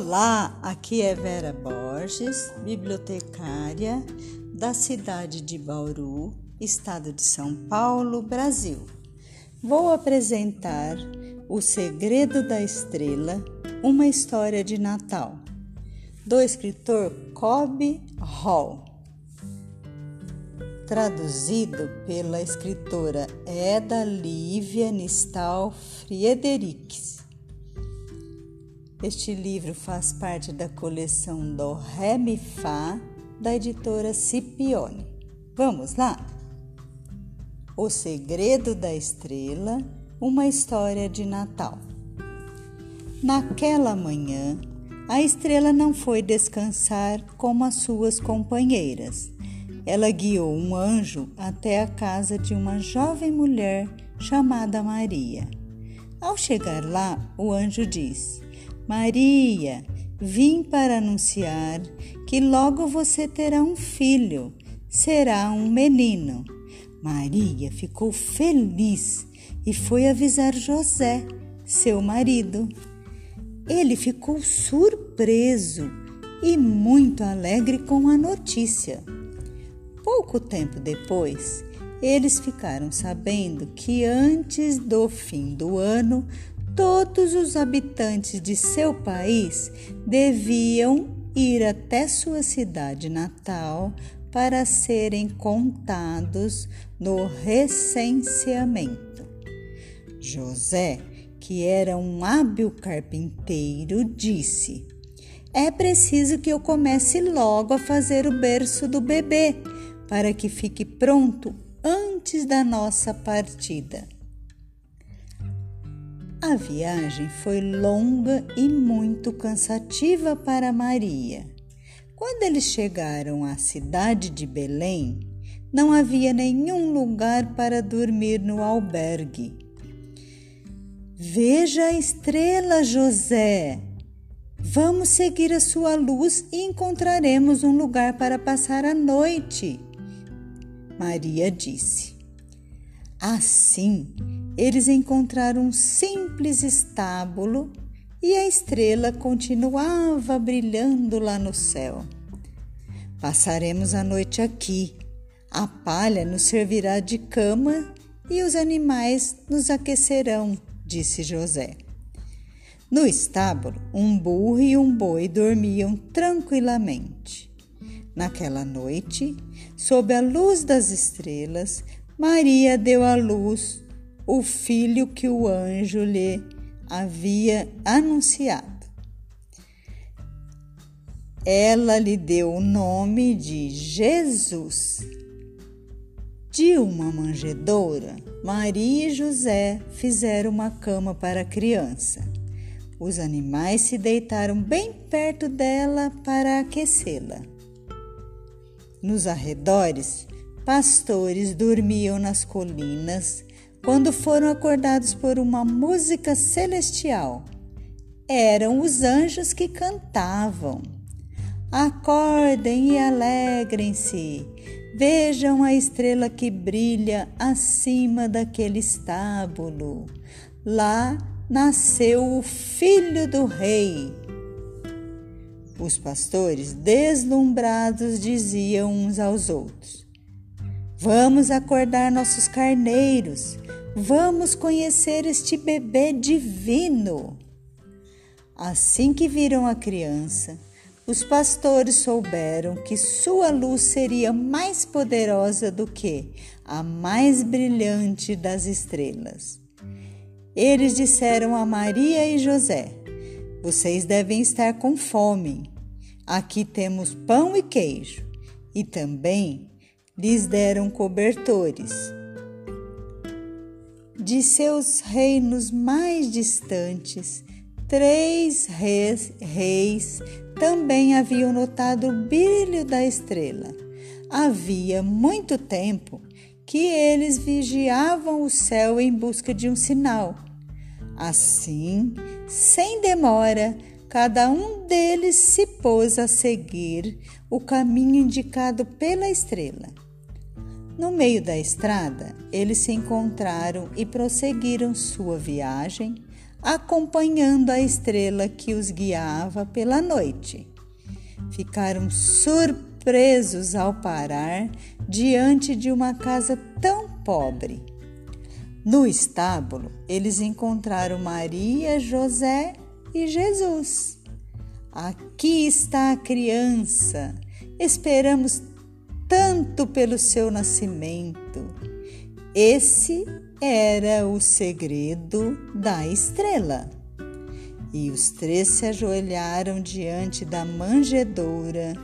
Olá, aqui é Vera Borges, bibliotecária da cidade de Bauru, estado de São Paulo, Brasil. Vou apresentar O Segredo da Estrela, uma história de Natal, do escritor Kobe Hall, traduzido pela escritora Eda Lívia Nistal Friedrichs. Este livro faz parte da coleção do Ré Mi Fá da editora Scipione. Vamos lá? O Segredo da Estrela, uma história de Natal. Naquela manhã, a estrela não foi descansar como as suas companheiras. Ela guiou um anjo até a casa de uma jovem mulher chamada Maria. Ao chegar lá, o anjo disse: Maria, vim para anunciar que logo você terá um filho, será um menino. Maria ficou feliz e foi avisar José, seu marido. Ele ficou surpreso e muito alegre com a notícia. Pouco tempo depois, eles ficaram sabendo que antes do fim do ano todos os habitantes de seu país deviam ir até sua cidade natal para serem contados no recenseamento. José, que era um hábil carpinteiro, disse: É preciso que eu comece logo a fazer o berço do bebê, para que fique pronto antes da nossa partida. A viagem foi longa e muito cansativa para Maria. Quando eles chegaram à cidade de Belém, não havia nenhum lugar para dormir no albergue. Veja a estrela, José. Vamos seguir a sua luz e encontraremos um lugar para passar a noite. Maria disse. Assim, eles encontraram um simples estábulo e a estrela continuava brilhando lá no céu. Passaremos a noite aqui. A palha nos servirá de cama e os animais nos aquecerão, disse José. No estábulo, um burro e um boi dormiam tranquilamente. Naquela noite, sob a luz das estrelas, Maria deu à luz o filho que o anjo lhe havia anunciado. Ela lhe deu o nome de Jesus. De uma manjedoura, Maria e José fizeram uma cama para a criança. Os animais se deitaram bem perto dela para aquecê-la. Nos arredores, pastores dormiam nas colinas quando foram acordados por uma música celestial. Eram os anjos que cantavam. Acordem e alegrem-se. Vejam a estrela que brilha acima daquele estábulo. Lá nasceu o filho do rei. Os pastores, deslumbrados, diziam uns aos outros: Vamos acordar nossos carneiros Vamos conhecer este bebê divino. Assim que viram a criança, os pastores souberam que sua luz seria mais poderosa do que a mais brilhante das estrelas. Eles disseram a Maria e José: Vocês devem estar com fome. Aqui temos pão e queijo. E também lhes deram cobertores de seus reinos mais distantes, três reis, reis também haviam notado o brilho da estrela. Havia muito tempo que eles vigiavam o céu em busca de um sinal. Assim, sem demora, cada um deles se pôs a seguir o caminho indicado pela estrela. No meio da estrada, eles se encontraram e prosseguiram sua viagem acompanhando a estrela que os guiava pela noite. Ficaram surpresos ao parar diante de uma casa tão pobre. No estábulo, eles encontraram Maria, José e Jesus. Aqui está a criança. Esperamos tanto pelo seu nascimento. Esse era o segredo da estrela. E os três se ajoelharam diante da manjedoura,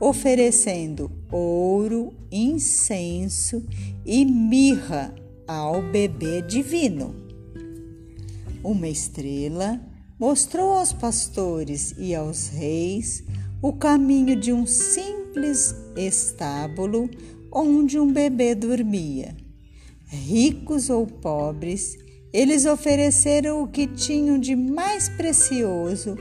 oferecendo ouro, incenso e mirra ao bebê divino. Uma estrela mostrou aos pastores e aos reis o caminho de um simples estábulo onde um bebê dormia. Ricos ou pobres, eles ofereceram o que tinham de mais precioso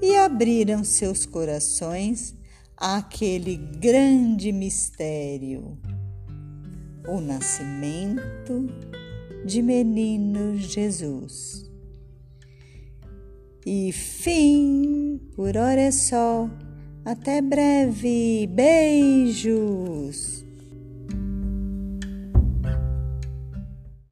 e abriram seus corações àquele grande mistério o nascimento de menino Jesus. E fim, por hora é só. Até breve. Beijos.